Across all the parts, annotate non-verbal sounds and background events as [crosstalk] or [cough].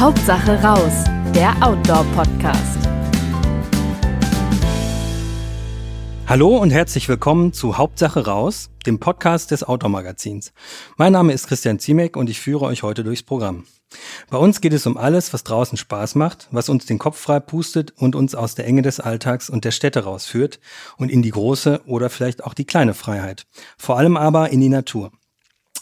Hauptsache raus, der Outdoor-Podcast. Hallo und herzlich willkommen zu Hauptsache raus, dem Podcast des Outdoor-Magazins. Mein Name ist Christian Ziemek und ich führe euch heute durchs Programm. Bei uns geht es um alles, was draußen Spaß macht, was uns den Kopf frei pustet und uns aus der Enge des Alltags und der Städte rausführt und in die große oder vielleicht auch die kleine Freiheit. Vor allem aber in die Natur.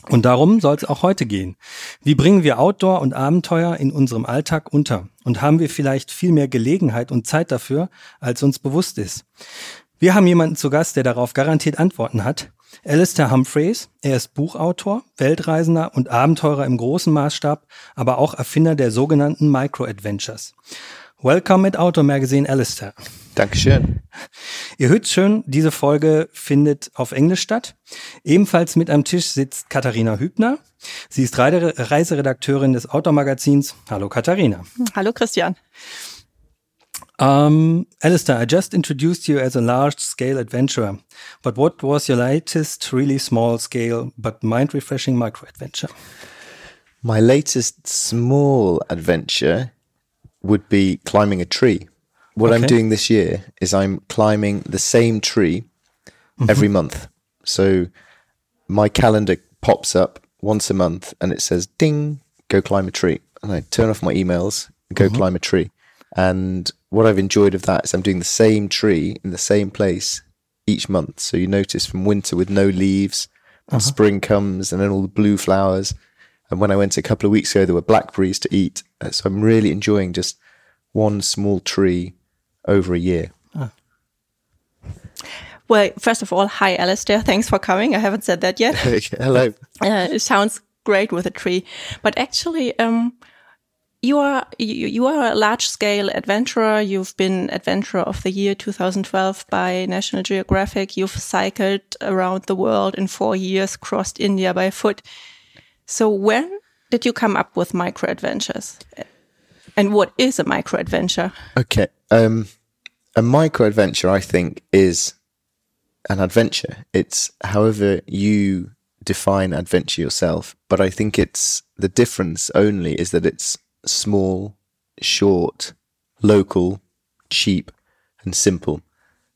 Und darum soll es auch heute gehen. Wie bringen wir Outdoor und Abenteuer in unserem Alltag unter? Und haben wir vielleicht viel mehr Gelegenheit und Zeit dafür, als uns bewusst ist? Wir haben jemanden zu Gast, der darauf garantiert Antworten hat. Alistair Humphreys, er ist Buchautor, Weltreisender und Abenteurer im großen Maßstab, aber auch Erfinder der sogenannten Micro-Adventures. Welcome at Outdoor Magazine, Alistair. Dankeschön. Ihr hört schön, diese Folge findet auf Englisch statt. Ebenfalls mit am Tisch sitzt Katharina Hübner. Sie ist Reiseredakteurin des Outdoor Magazins. Hallo Katharina. Hallo Christian. Um, Alistair, I just introduced you as a large scale adventurer, but what was your latest really small scale but mind refreshing micro adventure? My latest small adventure would be climbing a tree. What okay. I'm doing this year is I'm climbing the same tree mm-hmm. every month. So my calendar pops up once a month and it says, ding, go climb a tree. And I turn off my emails, go mm-hmm. climb a tree. And what I've enjoyed of that is I'm doing the same tree in the same place each month. So you notice from winter with no leaves, uh-huh. spring comes, and then all the blue flowers. And when I went a couple of weeks ago, there were blackberries to eat. Uh, so I'm really enjoying just one small tree over a year. Ah. Well, first of all, hi, Alistair. Thanks for coming. I haven't said that yet. [laughs] Hello. [laughs] Uh, it sounds great with a tree. But actually, um, you are you, you are a large scale adventurer. You've been adventurer of the year 2012 by National Geographic. You've cycled around the world in four years, crossed India by foot. So when did you come up with micro adventures? And what is a micro adventure? Okay, um, a micro adventure, I think, is an adventure. It's however you define adventure yourself, but I think it's the difference only is that it's small, short, local, cheap, and simple.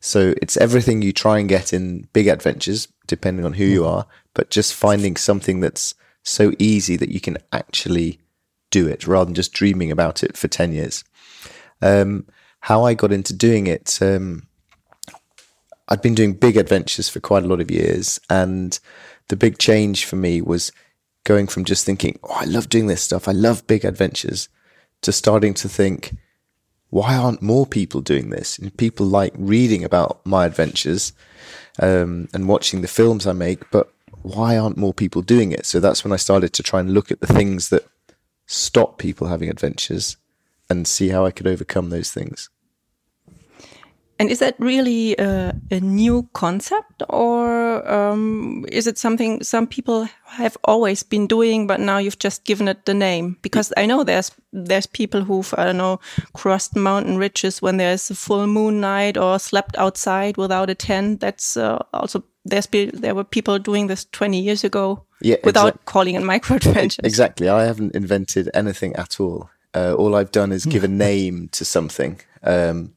So it's everything you try and get in big adventures, depending on who you mm-hmm. are, but just finding something that's so easy that you can actually do it rather than just dreaming about it for 10 years. Um, how I got into doing it, um, I'd been doing big adventures for quite a lot of years. And the big change for me was going from just thinking, oh, I love doing this stuff, I love big adventures, to starting to think, why aren't more people doing this? And people like reading about my adventures um, and watching the films I make, but why aren't more people doing it? So that's when I started to try and look at the things that stop people having adventures and see how I could overcome those things. And is that really a, a new concept, or um, is it something some people have always been doing, but now you've just given it the name? Because I know there's there's people who've I don't know crossed mountain ridges when there's a full moon night, or slept outside without a tent. That's uh, also there's been, there were people doing this 20 years ago yeah, without calling it micro adventures. Exactly. I haven't invented anything at all. Uh, all I've done is give a name to something. Um,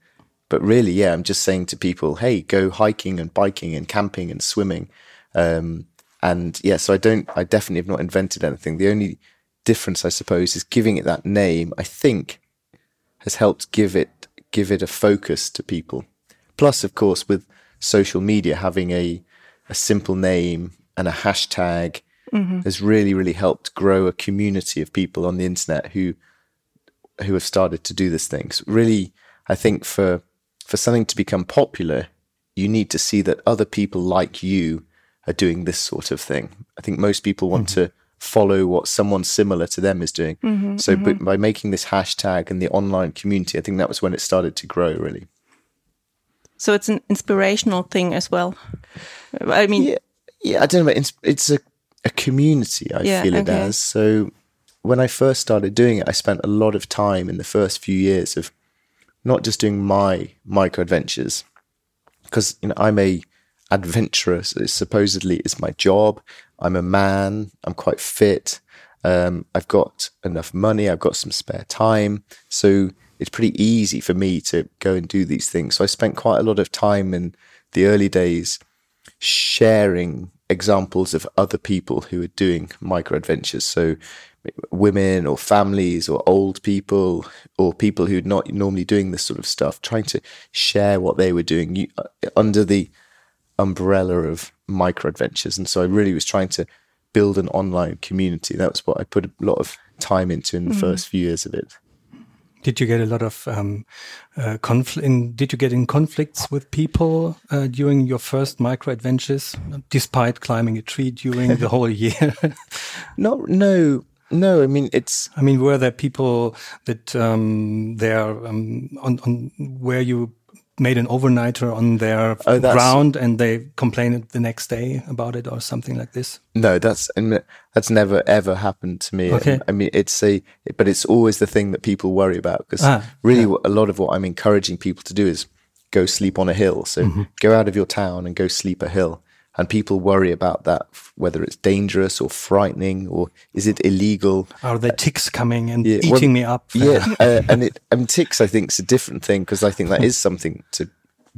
but really, yeah, I'm just saying to people, hey, go hiking and biking and camping and swimming. Um, and yeah, so I don't, I definitely have not invented anything. The only difference, I suppose, is giving it that name. I think has helped give it give it a focus to people. Plus, of course, with social media having a a simple name and a hashtag mm-hmm. has really, really helped grow a community of people on the internet who who have started to do these things. Really, I think for for something to become popular, you need to see that other people like you are doing this sort of thing. I think most people want mm-hmm. to follow what someone similar to them is doing. Mm-hmm, so mm-hmm. by making this hashtag and the online community, I think that was when it started to grow really. So it's an inspirational thing as well. I mean, yeah, yeah I don't know. It's, it's a, a community. I yeah, feel it okay. as. So when I first started doing it, I spent a lot of time in the first few years of not just doing my micro adventures because you know I'm a adventurer. So supposedly it's my job. I'm a man. I'm quite fit. Um, I've got enough money. I've got some spare time. So it's pretty easy for me to go and do these things. So I spent quite a lot of time in the early days sharing examples of other people who are doing micro adventures. So women or families or old people or people who are not normally doing this sort of stuff, trying to share what they were doing you, uh, under the umbrella of micro adventures. And so I really was trying to build an online community. That was what I put a lot of time into in the mm. first few years of it. Did you get a lot of um, uh, conflict? Did you get in conflicts with people uh, during your first micro adventures, despite climbing a tree during the whole [laughs] year? no, no, no. I mean, it's. I mean, were there people that um, there um, on, on where you made an overnighter on their oh, ground and they complained the next day about it or something like this? No, that's that's never ever happened to me. Okay. I mean, it's a, but it's always the thing that people worry about because ah, really, yeah. a lot of what I'm encouraging people to do is go sleep on a hill. So mm -hmm. go out of your town and go sleep a hill and people worry about that whether it's dangerous or frightening or is it illegal? Are there ticks coming and yeah, eating well, me up? yeah uh, and it and ticks i think is a different thing because i think that is something to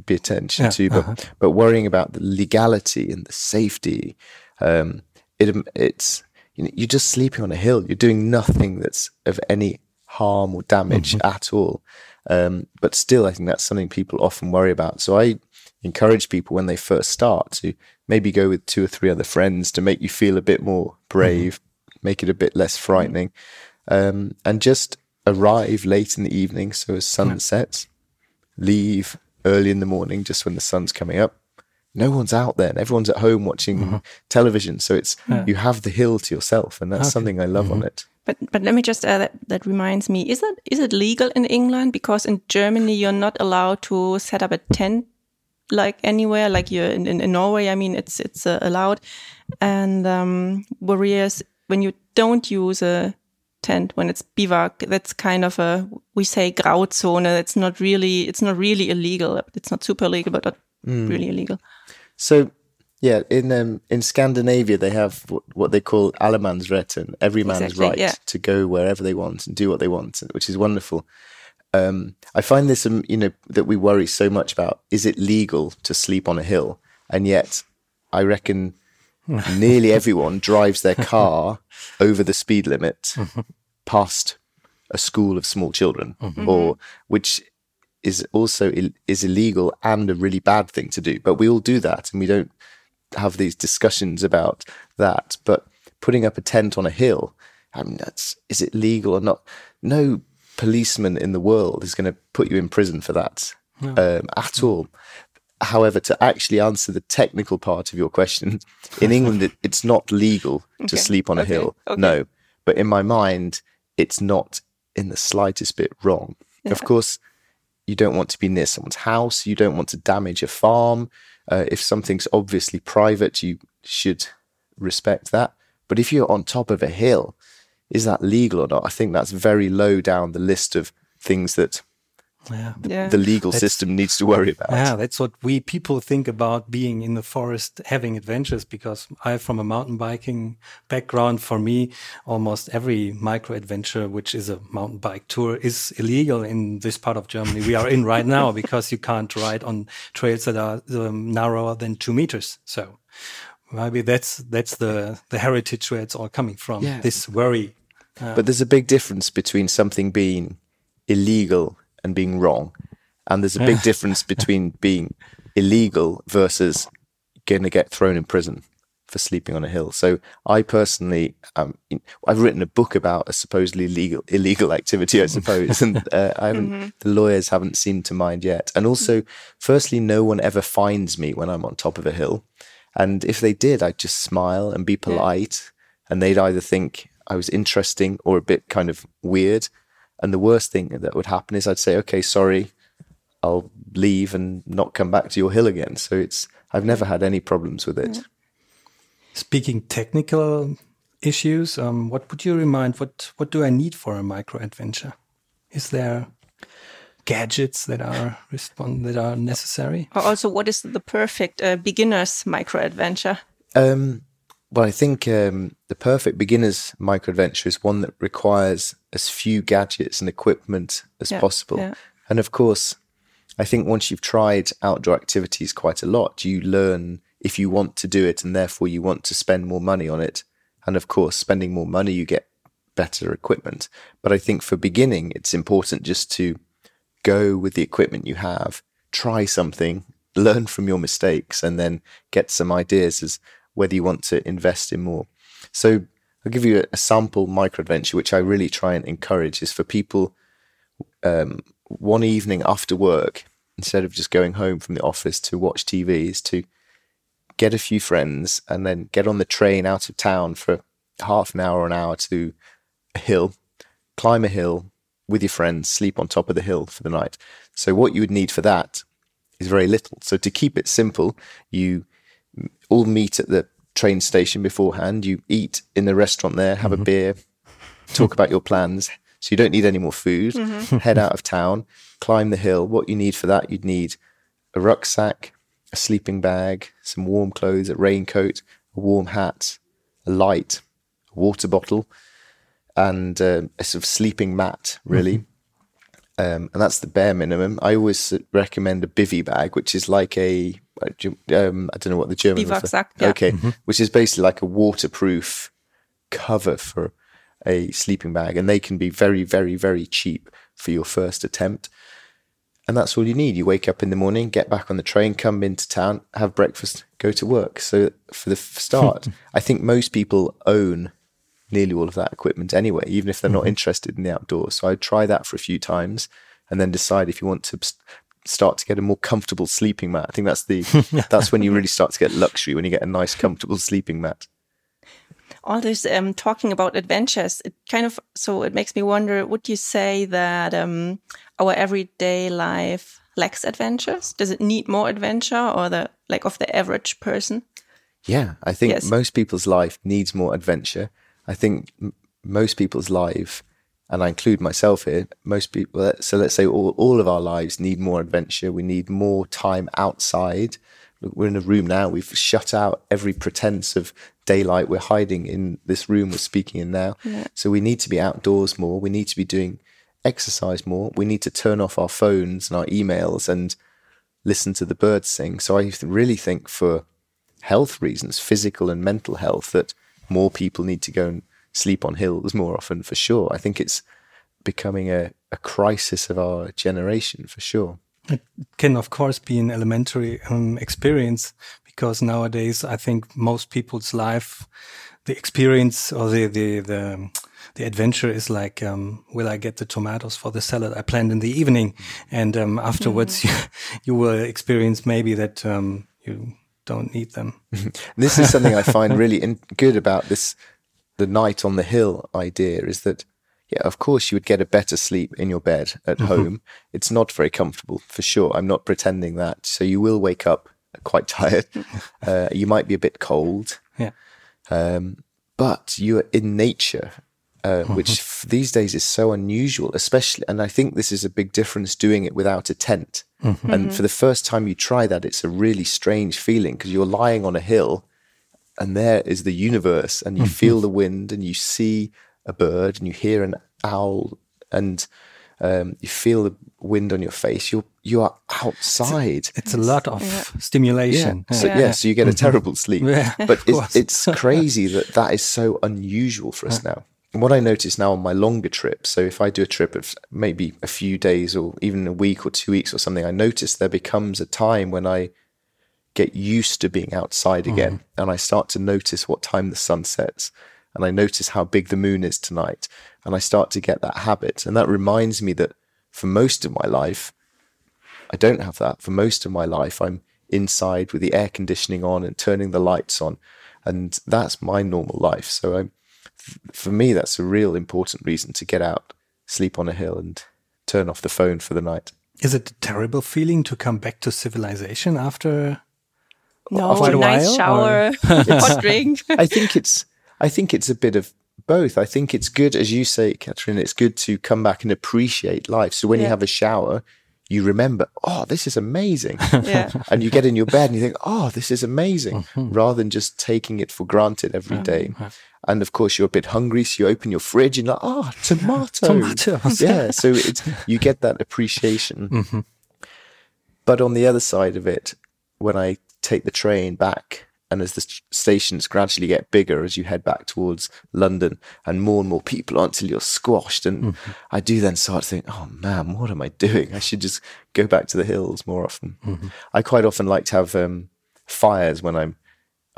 be attention yeah, to but uh -huh. but worrying about the legality and the safety um, it it's you know, you're just sleeping on a hill. You're doing nothing that's of any harm or damage mm -hmm. at all. Um, but still i think that's something people often worry about. So i encourage people when they first start to maybe go with two or three other friends to make you feel a bit more brave, mm-hmm. make it a bit less frightening, um, and just arrive late in the evening. So as sun yeah. sets, leave early in the morning, just when the sun's coming up. No one's out there, and everyone's at home watching mm-hmm. television. So it's yeah. you have the hill to yourself, and that's okay. something I love mm-hmm. on it. But but let me just add that that reminds me: is that is it legal in England? Because in Germany you're not allowed to set up a tent like anywhere, like you're in, in, in Norway. I mean, it's it's uh, allowed, and um, whereas when you don't use a tent when it's bivak, that's kind of a we say Grauzone. It's not really it's not really illegal. It's not super legal, but not mm. really illegal. So yeah, in um, in Scandinavia they have what, what they call allemannsretten, every man's exactly, right yeah. to go wherever they want and do what they want, which is wonderful um, I find this, um, you know, that we worry so much about is it legal to sleep on a hill? And yet, I reckon [laughs] nearly everyone drives their car [laughs] over the speed limit [laughs] past a school of small children, mm-hmm. or which is also Ill- is illegal and a really bad thing to do. But we all do that, and we don't have these discussions about that. But putting up a tent on a hill, I mean, that's is it legal or not? No policeman in the world is going to put you in prison for that no. um, at all. However, to actually answer the technical part of your question, in England, it, it's not legal to okay. sleep on a okay. hill. Okay. No. But in my mind, it's not in the slightest bit wrong. Yeah. Of course, you don't want to be near someone's house. You don't want to damage a farm. Uh, if something's obviously private, you should respect that. But if you're on top of a hill is that legal or not? I think that's very low down the list of things that yeah. yeah. the legal that's, system needs to worry about. Yeah, that's what we people think about being in the forest having adventures because I from a mountain biking background for me almost every micro adventure which is a mountain bike tour is illegal in this part of Germany we are in right now [laughs] because you can't ride on trails that are um, narrower than 2 meters. So maybe that's that's the the heritage where it's all coming from. Yeah. This worry but there's a big difference between something being illegal and being wrong. And there's a big difference between [laughs] being illegal versus going to get thrown in prison for sleeping on a hill. So I personally, um, I've written a book about a supposedly illegal [laughs] illegal activity, I suppose, and uh, I haven't. Mm-hmm. The lawyers haven't seemed to mind yet. And also, firstly, no one ever finds me when I'm on top of a hill, and if they did, I'd just smile and be polite, yeah. and they'd either think I was interesting or a bit kind of weird. And the worst thing that would happen is I'd say, okay, sorry, I'll leave and not come back to your hill again. So it's, I've never had any problems with it. Speaking technical issues, um, what would you remind? What what do I need for a micro adventure? Is there gadgets that are respond that are necessary? Or also, what is the perfect uh, beginner's micro adventure? Um, well, I think um, the perfect beginner's micro adventure is one that requires as few gadgets and equipment as Yeah, possible. yeah. And of course, I think once you've tried outdoor activities quite a lot, you learn if you want to do it and therefore you want to spend more money on it. And of course, spending more money, you get better equipment. But I think for beginning, it's important just to go with the equipment you have, try something, learn from your mistakes, and then get some ideas as whether you want to invest in more. So I'll give you a, sample micro adventure, which I really try and encourage is for people um, one evening after work, instead of just going home from the office to watch TV, is to get a few friends and then get on the train out of town for half an hour or an hour to a hill, climb a hill with your friends, sleep on top of the hill for the night. So what you would need for that is very little. So to keep it simple, you all meet at the train station beforehand. You eat in the restaurant there, have a mm-hmm. beer, talk about your plans. So you don't need any more food. Mm-hmm. Head out of town, climb the hill. What you need for that, you'd need a rucksack, a sleeping bag, some warm clothes, a raincoat, a warm hat, a light, a water bottle, and um a sort of sleeping mat, really. Mm-hmm. Um, and that's the bare minimum. I always recommend a bivy bag, which is like a um, I don't know what the German was. Biwaksack, yeah. Okay, which is basically like a waterproof cover for a sleeping bag, and they can be very, very, very cheap for your first attempt. And that's all you need. You wake up in the morning, get back on the train, come into town, have breakfast, go to work. So for the start, [laughs] I think most people own nearly all of that equipment anyway, even if they're not interested in the outdoors. So I'd try that for a few times and then decide if you want to start to get a more comfortable sleeping mat. I think that's the [laughs] that's when you really start to get luxury when you get a nice comfortable sleeping mat. all this um, talking about adventures, it kind of so it makes me wonder: Would you say that um, our everyday life lacks adventures? Does it need more adventure, or the like of the average person? Yeah, I think Yes. most people's life needs more adventure. I think m- most people's life, and I include myself here, most people, so let's say all, all of our lives need more adventure. We need more time outside. We're in a room now. We've shut out every pretense of daylight. We're hiding in this room we're speaking in now. So we need to be outdoors more. We need to be doing exercise more. We need to turn off our phones and our emails and listen to the birds sing. So I really think for health reasons, physical and mental health, that more people need to go and sleep on hills more often for sure. I think it's becoming a, a crisis of our generation for sure. It can, of course, be an elementary um, experience because nowadays I think most people's life, the experience or the the the, the adventure is like, um, will I get the tomatoes for the salad I planned in the evening, and um, afterwards you, [laughs] you will experience maybe that um, you don't need them. [laughs] this is something I find [laughs] really in, good about this the night on the hill idea is that yeah of course you would get a better sleep in your bed at home. It's not very comfortable for sure. I'm not pretending that. So you will wake up quite [laughs] tired. Uh, you might be a bit cold. Yeah. um, but you are in nature uh, which f- these days is so unusual especially and i think this is a big difference doing it without a tent Mm-hmm. and for the first time you try that it's a really strange feeling because you're lying on a hill and there is the universe and you mm-hmm. feel the wind and you see a bird and you hear an owl and um, you feel the wind on your face. You're you are outside. It's a lot of stimulation. so yeah, so you get a mm-hmm. terrible sleep. Yeah, but it's, it's crazy that that is so unusual for us [laughs] now and what I notice now on my longer trips, so if I do a trip of maybe a few days or even a week or two weeks or something, I notice there becomes a time when I get used to being outside hmm. again and I start to notice what time the sun sets and I notice how big the moon is tonight and I start to get that habit. And that reminds me that for most of my life I don't have that. For most of my life I'm inside with the air conditioning on and turning the lights on and that's my normal life. So I'm for me that's a real important reason to get out sleep on a hill and turn off the phone for the night Is it a terrible feeling to come back to civilization after? No, Quite a nice while, shower, [laughs] hot drink. I think it's I think it's a bit of both. I think it's good, as you say, Catherine, it's good to come back and appreciate life. So when you have a shower, you remember, oh, this is amazing. [laughs] Yeah. and you get in your bed and you think, oh, this is amazing, mm-hmm. rather than just taking it for granted every oh, day. And of course, you're a bit hungry, so you open your fridge and you're like, oh, tomato. Tomatoes. [laughs] yeah. So it's you get that appreciation. Mm-hmm. But on the other side of it, when I take the train back, and as the st- stations gradually get bigger as you head back towards London, and more and more people until you're squashed, and I do then start to think, oh man, what am I doing? I should just go back to the hills more often. I quite often like to have um, fires when I'm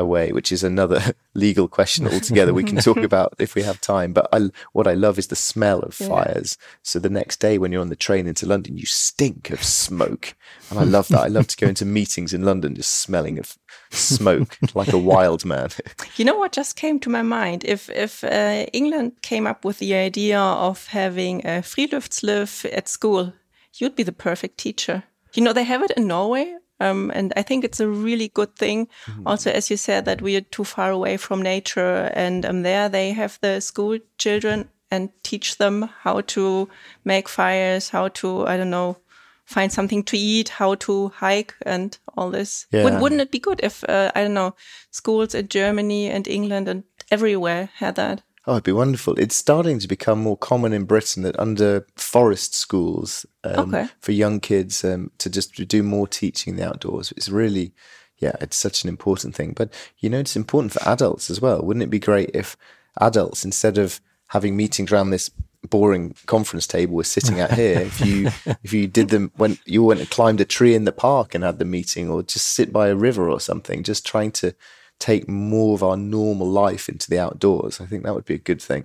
away, which is another [laughs] legal question altogether. we can talk [laughs] about if we have time. But I, what I love is the smell of fires. So the next day when you're on the train into London, you stink of smoke, and I love that. I love to go into meetings in London just smelling of smoke [laughs] like a wild man. You know what just came to my mind? If if uh, England came up with the idea of having a Friluftsliv at school, you'd be the perfect teacher. You know, they have it in Norway. Um, and I think it's a really good thing. Also, as you said, that we are too far away from nature, and um, there they have the school children and teach them how to make fires, how to I don't know, find something to eat, how to hike, and all this. Yeah. Would, wouldn't it be good if uh, I don't know schools in Germany and England and everywhere had that? Oh, it'd be wonderful. It's starting to become more common in Britain that under forest schools um, Okay. for young kids um, to just do more teaching in the outdoors. It's really, yeah, it's such an important thing. But you know, it's important for adults as well. Wouldn't it be great if adults, instead of having meetings around this boring conference table we're sitting at here, if you [laughs] if you did them when you went and climbed a tree in the park and had the meeting, or just sit by a river or something, just trying to take more of our normal life into the outdoors. I think that would be a good thing.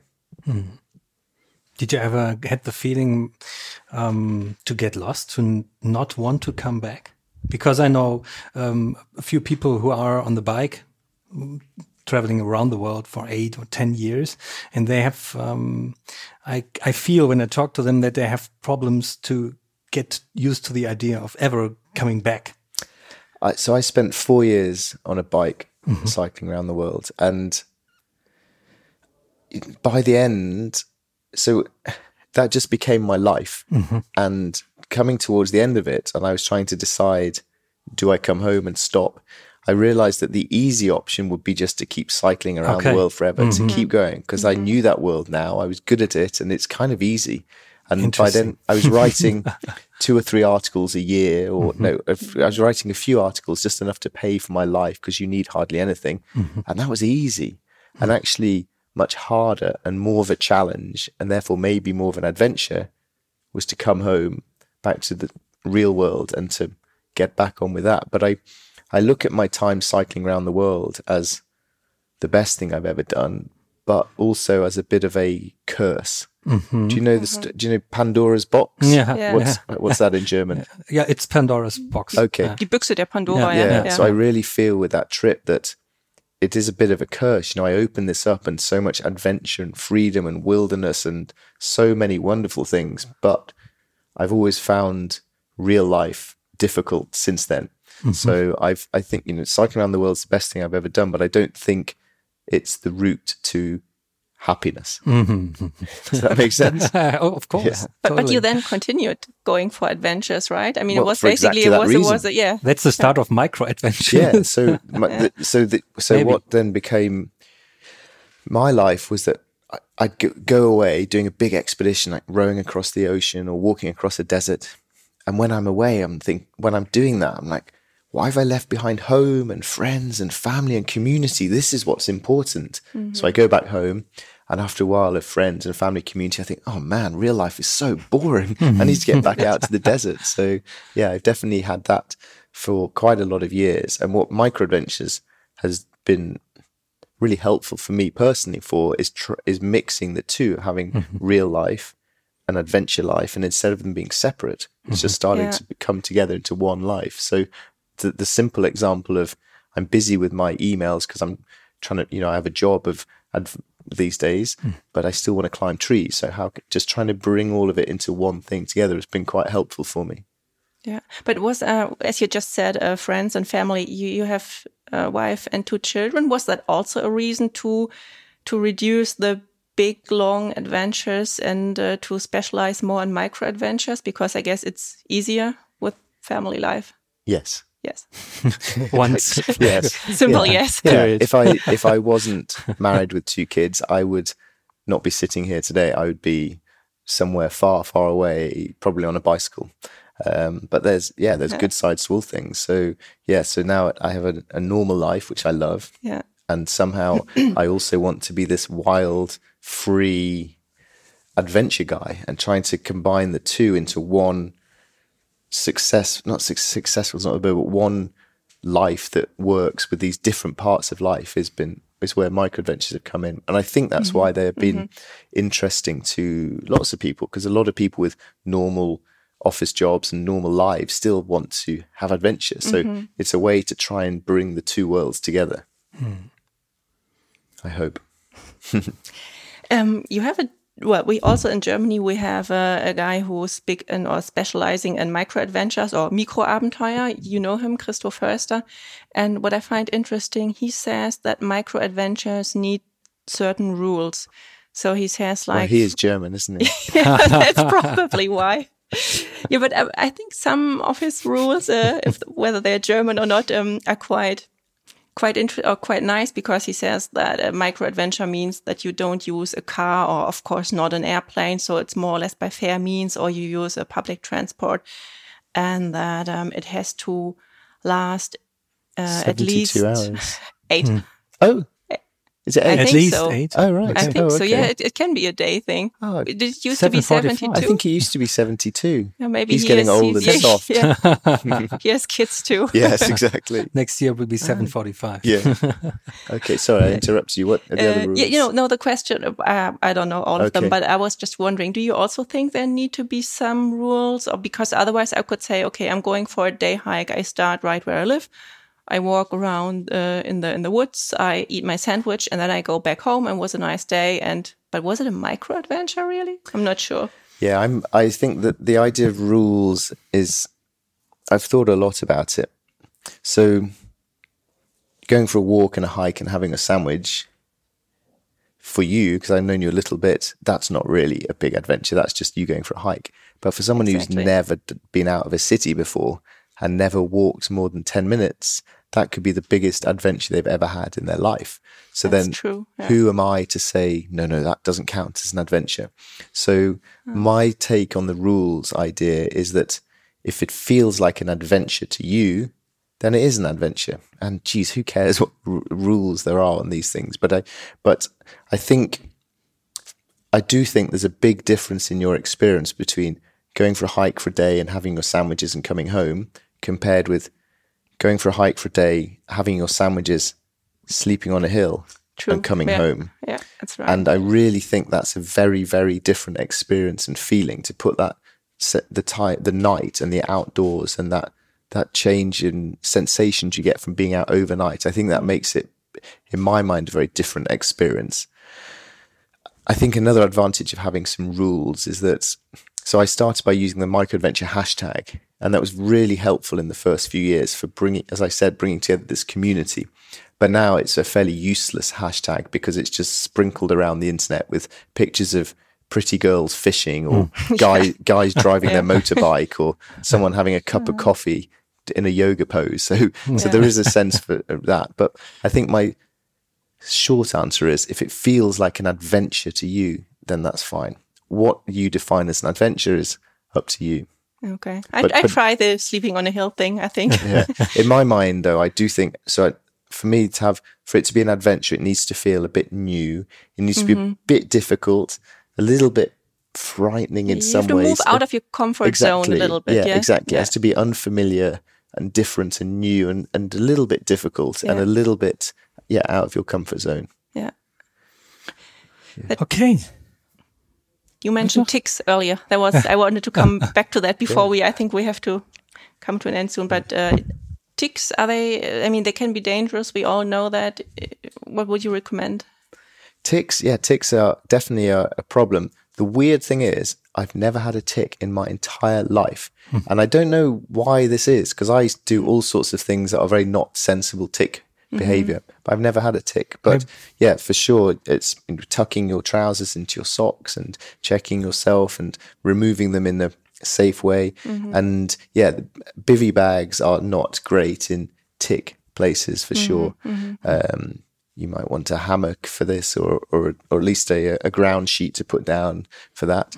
Did you ever had the feeling um, to get lost, to not want to come back? Because I know um, a few people who are on the bike, mm, traveling around the world for eight or ten years, and they have. Um, I I feel when I talk to them that they have problems to get used to the idea of ever coming back. I, so I spent four years on a bike Mm-hmm. cycling around the world, and by the end, so that just became my life. Mm-hmm. And coming towards the end of it, and I was trying to decide, do I come home and stop? I realized that the easy option would be just to keep cycling around Okay. the world forever, to mm-hmm. keep going, because I knew that world now. I was good at it, and it's kind of easy. And by then, I was writing [laughs] two or three articles a year, or mm-hmm. no, I was writing a few articles just enough to pay for my life because you need hardly anything. Mm-hmm. And that was easy and mm-hmm. actually much harder and more of a challenge, and therefore maybe more of an adventure was to come home back to the real world and to get back on with that. But I, I look at my time cycling around the world as the best thing I've ever done, but also as a bit of a curse. Mm-hmm. Do you know the? St- do you know Pandora's box? Yeah. Yeah. What's [laughs] what's that in German? Yeah, it's Pandora's box. Okay. Die Büchse der Pandora. Yeah, Yeah, yeah. So I really feel with that trip that it is a bit of a curse. You know, I open this up and so much adventure and freedom and wilderness and so many wonderful things, but I've always found real life difficult since then. Mm-hmm. So I've I think, you know, cycling around the world is the best thing I've ever done, but I don't think it's the route to happiness. [laughs] Mm-hmm. Does that make sense? [laughs] oh, of course. but, but you then continued going for adventures, right? I mean, Well, it was basically exactly it that was it was reason. a, yeah. That's the start of micro adventure. yeah. So, [laughs] my, the, so, the, so Maybe. what then became my life was that I- I'd go- go away doing a big expedition, like rowing across the ocean or walking across a desert. And when I'm away, I'm think when I'm doing that, I'm like, why have I left behind home and friends and family and community? This is what's important. Mm-hmm. So I go back home, and after a while of friends and family community, I think, oh man, real life is so boring. I need to get back out to the hmm. [laughs] desert. So yeah, I've definitely had that for quite a lot of years. And what micro adventures has been really helpful for me personally for is tr- is mixing the two, having mm-hmm. real life and adventure life, and instead of them being separate, it's just mm-hmm. starting Yeah. to come together into one life. So the the simple example of I'm busy with my emails because I'm trying to, you know, I have a job of adv- these days, but I still want to climb trees. So how just trying to bring all of it into one thing together has been quite helpful for me. Yeah, but was uh, as you just said, uh, friends and family. You you have a wife and two children. Was that also a reason to to reduce the big, long adventures and uh, to specialize more in micro adventures? Because I guess it's easier with family life. Yes. Yes. [laughs] [laughs] Once. Yes. Simple Yeah. yes. Yeah. If I if I wasn't married with two kids, I would not be sitting here today. I would be somewhere far, far away, probably on a bicycle. Um, but there's yeah, there's good sides to all things. So yeah, so now I have a, a normal life which I love, Yeah. and somehow I also want to be this wild, free adventure guy, and trying to combine the two into one success. Not suc successful, is not a word, but one life that works with these different parts of life has been is where micro adventures have come in, and I think that's mm-hmm. why they have mm-hmm. been interesting to lots of people because a lot of people with normal office jobs and normal lives still want to have adventure. So mm-hmm. it's a way to try and bring the two worlds together. Hmm. I hope. [laughs] Um, you have a well. We also in Germany we have a, a guy who's big in or specializing in micro adventures or micro abenteuer. You know him, Christo Foerster. And what I find interesting, he says that micro adventures need certain rules. So he says Well, like he is German, isn't he? [laughs] yeah, [laughs] that's probably why. Yeah, but I, I think some of his rules, uh, if whether they're German or not, um, are quite quite inter- or quite nice because he says that a micro adventure means that you don't use a car or, of course, not an airplane. So it's more or less by fair means, or you use a public transport, and that um, it has to last uh, at least hours. [laughs] eight. Oh, is it I eight? At think least so. eight. Oh, right. I think oh, so. Yeah, it, it can be a day thing. Oh, It used to be seventy-two. I think he used to be 72. Yeah, maybe He's he getting is- old and soft. Yeah. [laughs] he has kids too. [laughs] Yes, exactly. [laughs] Next year will be 745. Yeah. Okay, sorry, I interrupted you. What are the Uh, other rules? yeah, you know, no, the question, uh, I don't know all of them, but I was just wondering, do you also think there need to be some rules? Or because otherwise I could say, okay, I'm going for a day hike. I start right where I live. I walk around uh, in the in the woods. I eat my sandwich, and then I go back home. And it was a nice day. And but was it a micro adventure? Really, I'm not sure. Yeah, I'm. I think that the idea of rules is. I've thought a lot about it. So, going for a walk and a hike and having a sandwich. For you, because I've known you a little bit, that's not really a big adventure. That's just you going for a hike. But for someone Exactly. who's never d- been out of a city before and never walked more than ten minutes, that could be the biggest adventure they've ever had in their life. So That's then, true, yeah. who am I to say no, no, that doesn't count as an adventure? So Hmm. my take on the rules idea is that if it feels like an adventure to you, then it is an adventure. And geez, who cares what r- rules there are on these things? But I, but I think, I do think there's a big difference in your experience between going for a hike for a day and having your sandwiches and coming home, compared with going for a hike for a day, having your sandwiches, sleeping on a hill, True. and coming yeah. home. Yeah, that's right. And I really think that's a very, very different experience and feeling to put that the time, the night, and the outdoors, and that that change in sensations you get from being out overnight. I think that makes it, in my mind, a very different experience. I think another advantage of having some rules is that. So I started by using the microadventure hashtag, and that was really helpful in the first few years for bringing, as I said, bringing together this community. But now it's a fairly useless hashtag because it's just sprinkled around the internet with pictures of pretty girls fishing or mm. [laughs] guy, guys driving their [laughs] motorbike or someone having a cup of coffee in a yoga pose. So, mm. so there is a sense for that. But I think my short answer is if it feels like an adventure to you, then that's fine. What you define as an adventure is up to you. Okay, I, but- I but- try the sleeping on a hill thing. I think. Yeah. [laughs] In my mind, though, I do think so. I, for me to have, for it to be an adventure, it needs to feel a bit new. It needs to be a mm-hmm. bit difficult, a little bit frightening in you some have to ways. move out of your comfort zone a little bit. Yeah, Yeah, exactly. It has to be unfamiliar and different and new and, and a little bit difficult and a little bit, yeah, out of your comfort zone. yeah. Okay. You mentioned ticks earlier. That was I wanted to come [laughs] back to that before we. I think we have to come to an end soon. But uh, ticks are they? I mean, they can be dangerous. We all know that. What would you recommend? Ticks, yeah, ticks are definitely a, a problem. The weird thing is, I've never had a tick in my entire life. And I don't know why this is, because I do all sorts of things that are very not sensible tick Mm-hmm. behavior. But I've never had a tick. But yeah, for sure, it's tucking your trousers into your socks and checking yourself and removing them in the safe way. Mm-hmm. And yeah, the bivy bags are not great in tick places for mm-hmm. sure. Um, you might want a hammock for this, or or or at least a a ground sheet to put down for that.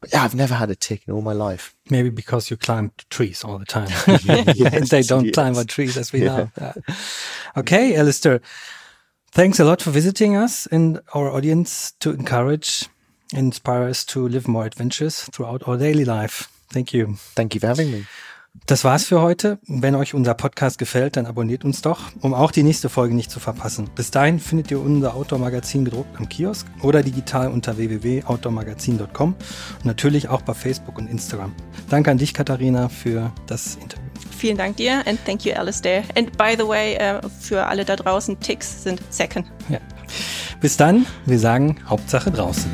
But yeah, I've never had a tick in all my life. Maybe because you climb trees all the time. [laughs] and [laughs] they don't yes. climb on trees as we know. Okay, Alistair. Thanks a lot for visiting us and our audience to encourage and inspire us to live more adventures throughout our daily life. Thank you. Thank you for having me. Das war's für heute. Wenn euch unser Podcast gefällt, dann abonniert uns doch, um auch die nächste Folge nicht zu verpassen. Bis dahin findet ihr unser Outdoor-Magazin gedruckt am Kiosk oder digital unter www.outdoormagazin.com und natürlich auch bei Facebook und Instagram. Danke an dich, Katharina, für das Interview. Vielen Dank dir and thank you, Alistair. And by the way, äh, für alle da draußen, Ticks sind Second. Ja. Bis dann, wir sagen Hauptsache draußen.